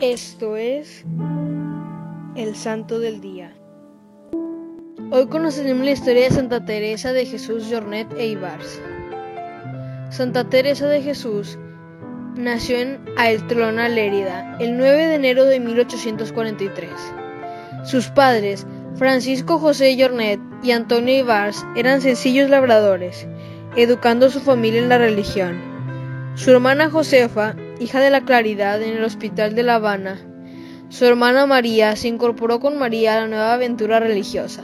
Esto es el Santo del Día. Hoy conoceremos la historia de Santa Teresa de Jesús Jornet e Ibars. Santa Teresa de Jesús nació en Aeltrona, Lérida, el 9 de enero de 1843. Sus padres, Francisco José Jornet y Antonio Ibars, eran sencillos labradores, educando a su familia en la religión. Su hermana Josefa, hija de la Claridad en el Hospital de La Habana, su hermana María se incorporó con María a la nueva aventura religiosa.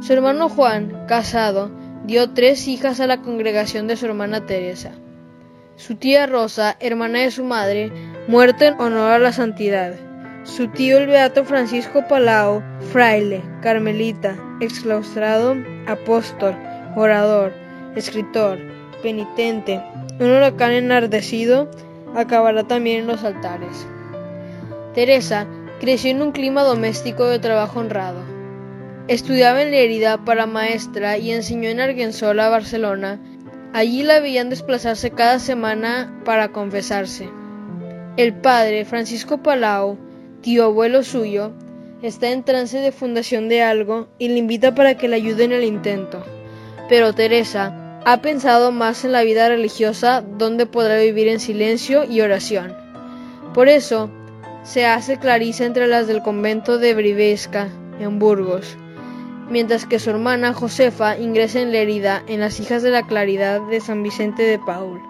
Su hermano Juan, casado, dio tres hijas a la congregación de su hermana Teresa. Su tía Rosa, hermana de su madre, muerta en honor a la santidad. Su tío el beato Francisco Palao, fraile, carmelita, exclaustrado, apóstol, orador, escritor, penitente, un huracán enardecido, acabará también en los altares. Teresa creció en un clima doméstico de trabajo honrado. Estudiaba en Lérida para maestra y enseñó en Argensola, Barcelona. Allí la veían desplazarse cada semana para confesarse. El padre, Francisco Palau, tío abuelo suyo, está en trance de fundación de algo y le invita para que le ayude en el intento. Pero Teresa ha pensado más en la vida religiosa donde podrá vivir en silencio y oración. Por eso, se hace Clarisa entre las del convento de Brivesca, en Burgos, mientras que su hermana Josefa ingresa en Lérida en las Hijas de la Claridad de San Vicente de Paul.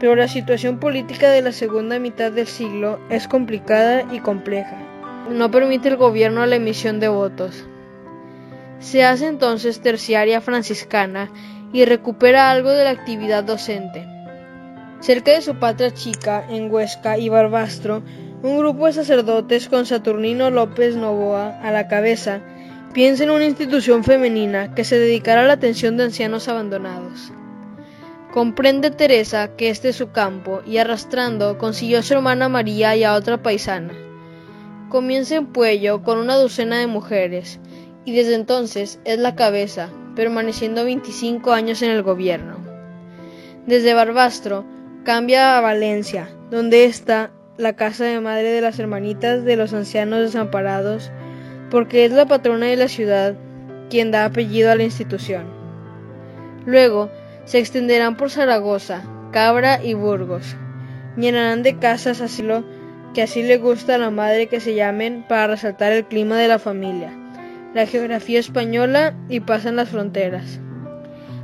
Pero la situación política de la segunda mitad del siglo es complicada y compleja. No permite el gobierno la emisión de votos. Se hace entonces terciaria franciscana y recupera algo de la actividad docente. Cerca de su patria chica, en Huesca y Barbastro, un grupo de sacerdotes con Saturnino López Novoa a la cabeza piensa en una institución femenina que se dedicará a la atención de ancianos abandonados. Comprende Teresa que este es su campo y arrastrando consiguió a su hermana María y a otra paisana. Comienza en Puello con una docena de mujeres y desde entonces es la cabeza, permaneciendo 25 años en el gobierno. Desde Barbastro cambia a Valencia, donde está la casa de madre de las hermanitas de los ancianos desamparados, porque es la patrona de la ciudad quien da apellido a la institución. Luego se extenderán por Zaragoza, Cabra y Burgos. Llenarán de casas asilo que así le gusta a la madre que se llamen para resaltar el clima de la familia, la geografía española y pasan las fronteras.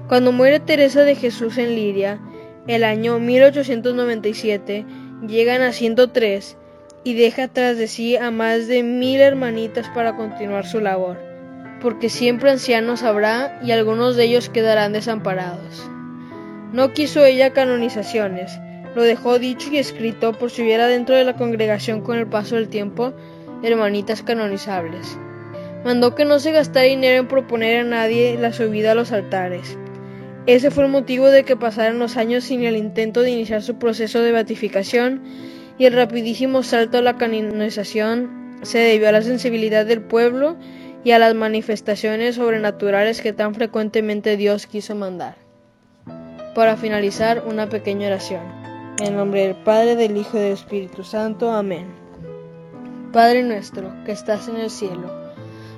Cuando muere Teresa de Jesús en Liria, el año 1897, llegan a 103 y deja tras de sí a más de mil hermanitas para continuar su labor, porque siempre ancianos habrá y algunos de ellos quedarán desamparados. No quiso ella canonizaciones, lo dejó dicho y escrito por si hubiera dentro de la congregación con el paso del tiempo hermanitas canonizables. Mandó que no se gastara dinero en proponer a nadie la subida a los altares. Ese fue el motivo de que pasaran los años sin el intento de iniciar su proceso de beatificación y el rapidísimo salto a la canonización se debió a la sensibilidad del pueblo y a las manifestaciones sobrenaturales que tan frecuentemente Dios quiso mandar. Para finalizar, una pequeña oración. En nombre del Padre, del Hijo y del Espíritu Santo. Amén. Padre nuestro, que estás en el cielo,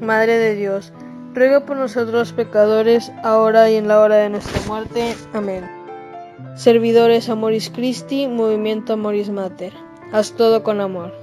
Madre de Dios, ruega por nosotros pecadores, ahora y en la hora de nuestra muerte. Amén. Servidores Amoris Christi, Movimiento Amoris Mater. Haz todo con amor.